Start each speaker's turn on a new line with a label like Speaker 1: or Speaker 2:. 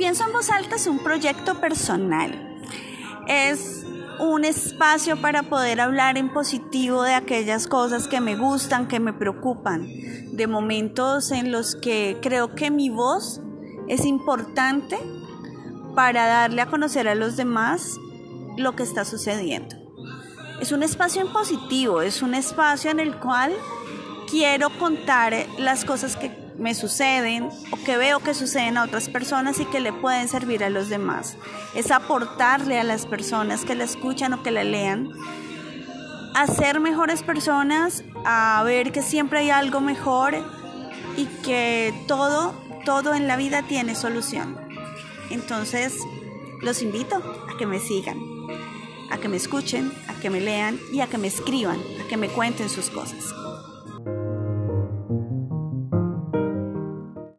Speaker 1: Pienso en voz alta es un proyecto personal. Es un espacio para poder hablar en positivo de aquellas cosas que me gustan, que me preocupan, de momentos en los que creo que mi voz es importante para darle a conocer a los demás lo que está sucediendo. Es un espacio en positivo, es un espacio en el cual quiero contar las cosas que me suceden o que veo que suceden a otras personas y que le pueden servir a los demás. Es aportarle a las personas que la escuchan o que la lean a ser mejores personas, a ver que siempre hay algo mejor y que todo, todo en la vida tiene solución. Entonces, los invito a que me sigan a que me escuchen, a que me lean y a que me escriban, a que me cuenten sus cosas.